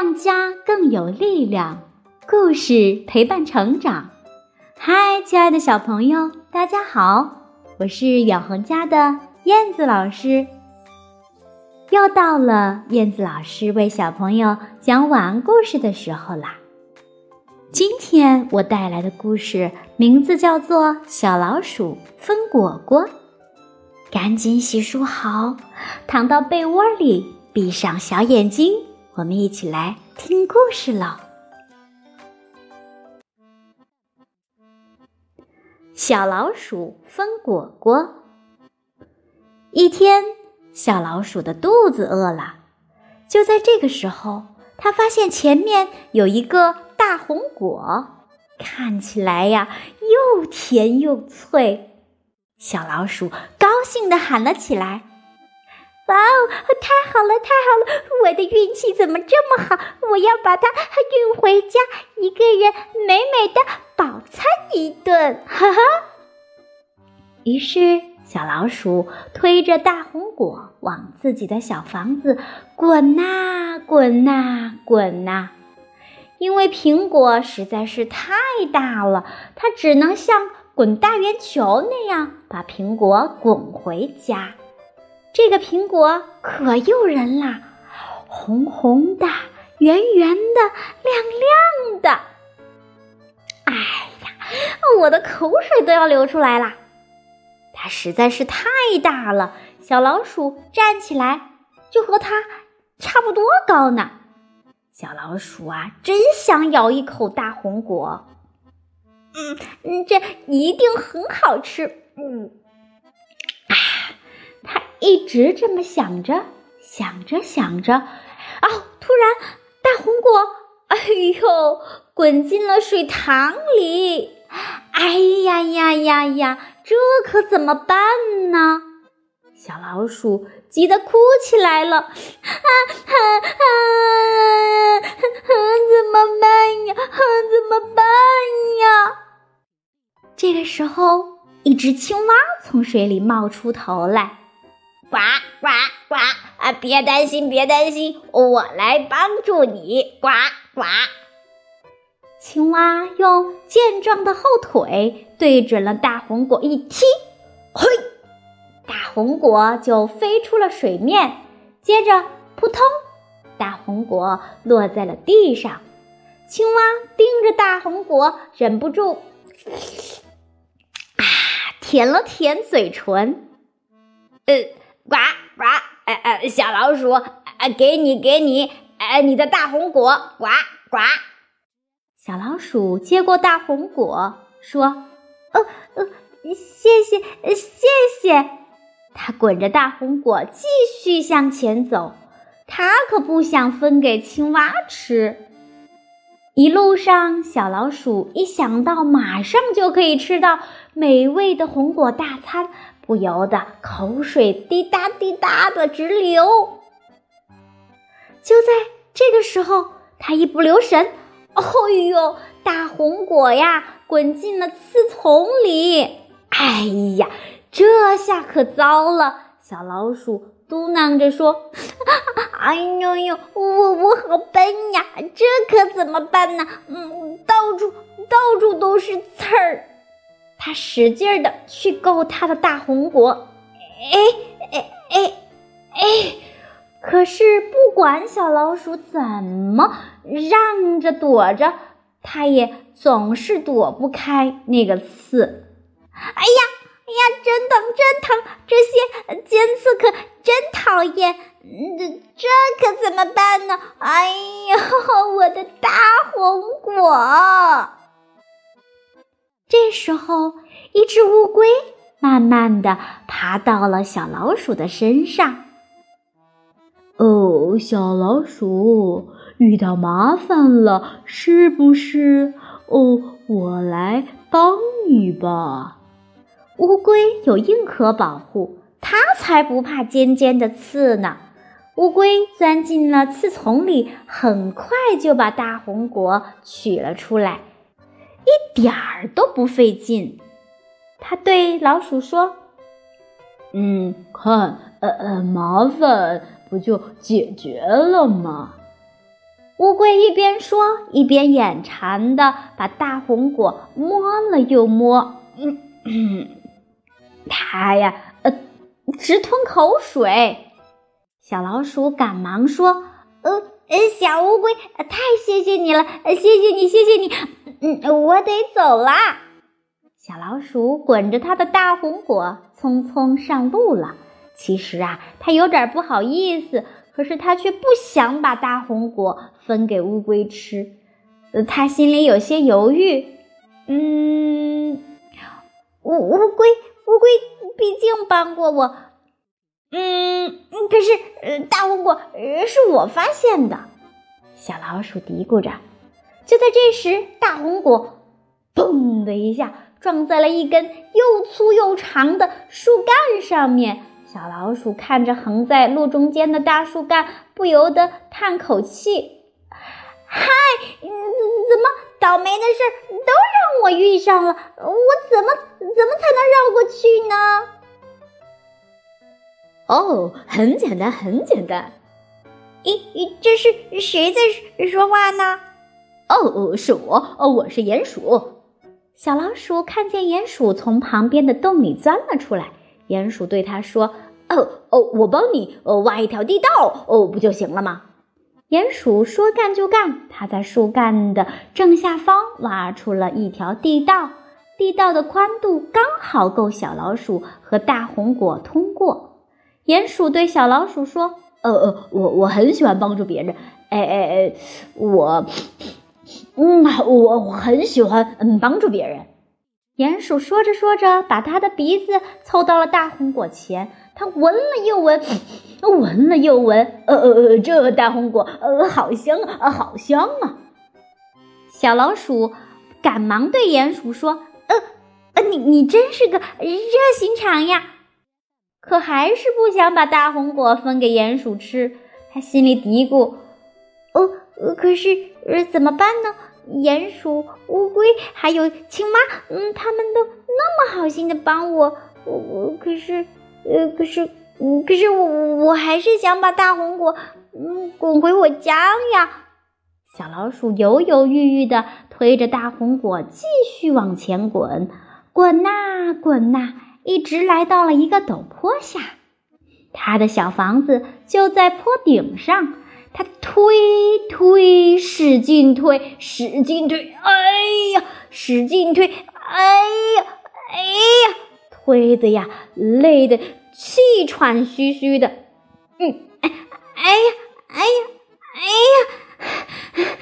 让家更有力量，故事陪伴成长。嗨，亲爱的小朋友，大家好，我是远恒家的燕子老师。又到了燕子老师为小朋友讲晚安故事的时候啦。今天我带来的故事名字叫做《小老鼠分果果》。赶紧洗漱好，躺到被窝里，闭上小眼睛，我们一起来听故事喽。小老鼠分果果。一天，小老鼠的肚子饿了，就在这个时候，它发现前面有一个大红果，看起来呀又甜又脆。小老鼠高兴地喊了起来：“哇哦，太好了，太好了！我的运气怎么这么好？我要把它运回家，一个人美美的饱餐一顿！” 哈哈。于是，小老鼠推着大红果往自己的小房子滚呐滚呐滚呐，因为苹果实在是太大了，它只能像。滚大圆球那样把苹果滚回家，这个苹果可诱人啦，红红的、圆圆的、亮亮的。哎呀，我的口水都要流出来啦！它实在是太大了，小老鼠站起来就和它差不多高呢。小老鼠啊，真想咬一口大红果。嗯嗯，这一定很好吃。嗯，一直这么想着，想着想着，哦，突然大红果，哎呦，滚进了水塘里！哎呀呀呀呀，这可怎么办呢？小老鼠急得哭起来了。啊啊啊！怎么办呀？怎么办呀？这个时候，一只青蛙从水里冒出头来，呱呱呱！啊，别担心，别担心，我来帮助你，呱呱！青蛙用健壮的后腿对准了大红果一踢，嘿，大红果就飞出了水面，接着扑通，大红果落在了地上。青蛙盯着大红果，忍不住啊。舔了舔嘴唇，呃，呱呱，呃呃，小老鼠，呃，给你给你，呃，你的大红果，呱呱。小老鼠接过大红果，说：“呃呃，谢谢，谢谢。”它滚着大红果继续向前走，它可不想分给青蛙吃。一路上，小老鼠一想到马上就可以吃到美味的红果大餐，不由得口水滴答滴答的直流。就在这个时候，他一不留神，哦呦，大红果呀，滚进了刺丛里！哎呀，这下可糟了！小老鼠。嘟囔着说：“ 哎呦呦，我我好笨呀，这可怎么办呢？嗯，到处到处都是刺儿。”他使劲儿的去够他的大红果，哎哎哎哎！可是不管小老鼠怎么让着躲着，它也总是躲不开那个刺。哎呀！哎呀，真疼，真疼！这些尖刺可真讨厌。这这可怎么办呢？哎呀，我的大红果！这时候，一只乌龟慢慢的爬到了小老鼠的身上。哦，小老鼠遇到麻烦了，是不是？哦，我来帮你吧。乌龟有硬壳保护，它才不怕尖尖的刺呢。乌龟钻进了刺丛里，很快就把大红果取了出来，一点儿都不费劲。他对老鼠说：“嗯，看，呃呃，麻烦不就解决了吗？”乌龟一边说，一边眼馋的把大红果摸了又摸。嗯嗯，呀，呃，直吞口水。小老鼠赶忙说：“呃呃，小乌龟，太谢谢你了，谢谢你，谢谢你。嗯，我得走啦。”小老鼠滚着它的大红果，匆匆上路了。其实啊，它有点不好意思，可是它却不想把大红果分给乌龟吃。呃，它心里有些犹豫。嗯，乌乌龟，乌龟毕竟帮过我。嗯，可是，呃，大红果是我发现的。小老鼠嘀咕着。就在这时，大红果“嘣”的一下。撞在了一根又粗又长的树干上面，小老鼠看着横在路中间的大树干，不由得叹口气：“嗨，怎么倒霉的事儿都让我遇上了？我怎么怎么才能绕过去呢？”哦，很简单，很简单。咦，这是谁在说话呢？哦哦，是我，哦，我是鼹鼠。小老鼠看见鼹鼠从旁边的洞里钻了出来，鼹鼠对他说：“哦哦，我帮你哦挖一条地道哦，不就行了吗？”鼹鼠说干就干，它在树干的正下方挖出了一条地道，地道的宽度刚好够小老鼠和大红果通过。鼹鼠对小老鼠说：“呃呃，我我很喜欢帮助别人，哎哎哎，我。”嗯，我我很喜欢嗯帮助别人。鼹鼠说着说着，把他的鼻子凑到了大红果前，他闻了又闻，闻了又闻，呃呃呃，这大红果呃好香啊，好香啊！小老鼠赶忙对鼹鼠说：“呃呃，你你真是个热心肠呀！”可还是不想把大红果分给鼹鼠吃，他心里嘀咕：“哦，可是呃怎么办呢？”鼹鼠、乌龟还有青蛙，嗯，他们都那么好心的帮我，我我可是，呃，可是，可是我我还是想把大红果，嗯，滚回我家呀！小老鼠犹犹豫豫的推着大红果继续往前滚，滚呐滚呐，一直来到了一个陡坡下，他的小房子就在坡顶上。他推推，使劲推，使劲推，哎呀，使劲推，哎呀，哎呀，推的呀，累的气喘吁吁的。嗯，哎，哎呀，哎呀，哎呀，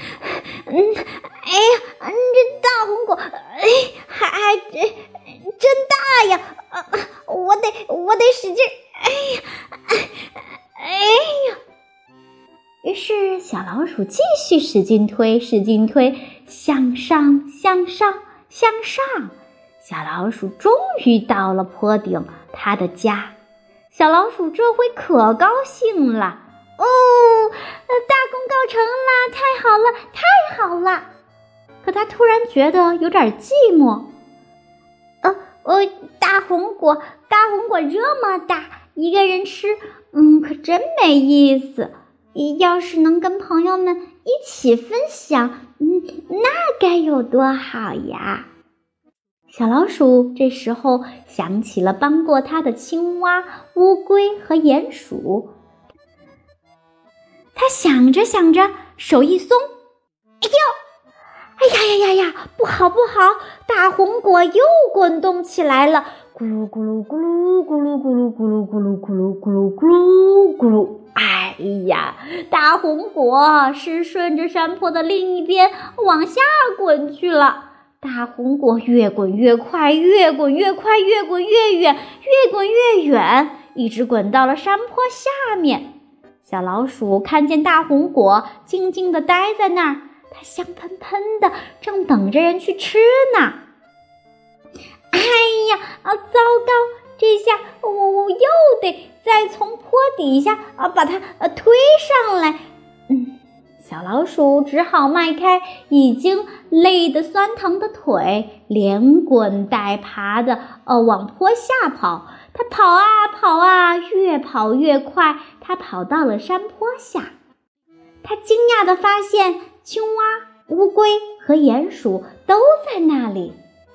嗯，哎呀，嗯这大红果，哎，还还真真大呀！啊我得，我得使劲，小老鼠继续使劲推，使劲推，向上，向上，向上。小老鼠终于到了坡顶，它的家。小老鼠这回可高兴了哦！大功告成了，太好了，太好了！可它突然觉得有点寂寞。呃呃，大红果，大红果这么大，一个人吃，嗯，可真没意思。要是能跟朋友们一起分享，嗯，那该有多好呀！小老鼠这时候想起了帮过它的青蛙、乌龟和鼹鼠，它想着想着，手一松，呀呀呀，不好不好！大红果又滚动起来了，咕噜咕噜咕噜咕噜咕噜咕噜咕噜咕噜咕噜咕噜咕噜。哎呀，大红果是顺着山坡的另一边往下滚去了。大红果越滚越快，越滚越快，越滚越远，越滚越远，一直滚到了山坡下面。小老鼠看见大红果静静地待在那儿，它香喷喷的，正等着人去吃呢。哎呀，啊，糟糕！这下我我又得再从坡底下啊把它呃推上来，嗯，小老鼠只好迈开已经累得酸疼的腿，连滚带爬的呃往坡下跑。它跑啊跑啊，越跑越快。它跑到了山坡下，它惊讶地发现青蛙、乌龟和鼹鼠都在那里。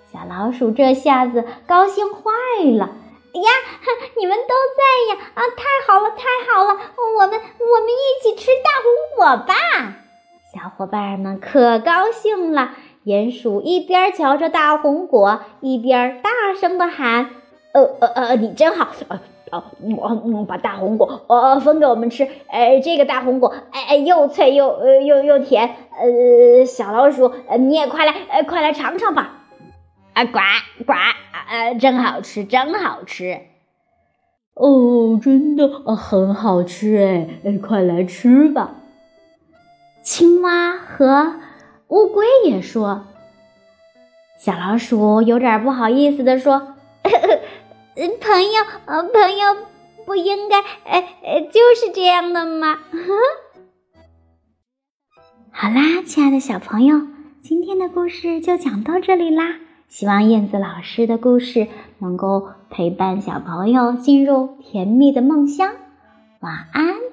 小老鼠这下子高兴坏了呀！你们都在呀！啊，太好了，太好了！我们我们一起吃大红果吧！小伙伴们可高兴了。鼹鼠一边嚼着大红果，一边大声地喊：“呃呃呃，你真好！呃，我把大红果呃分给我们吃。呃，这个大红果，哎哎，又脆又呃又又甜。呃，小老鼠，你也快来，呃，快来尝尝吧！啊，呱呱，呃，真好吃，真好吃！哦，真的很好吃哎！快来吃吧！青蛙和。乌龟也说：“小老鼠有点不好意思的说，朋友，呃，朋友不应该，呃呃，就是这样的吗？” 好啦，亲爱的小朋友，今天的故事就讲到这里啦。希望燕子老师的故事能够陪伴小朋友进入甜蜜的梦乡。晚安。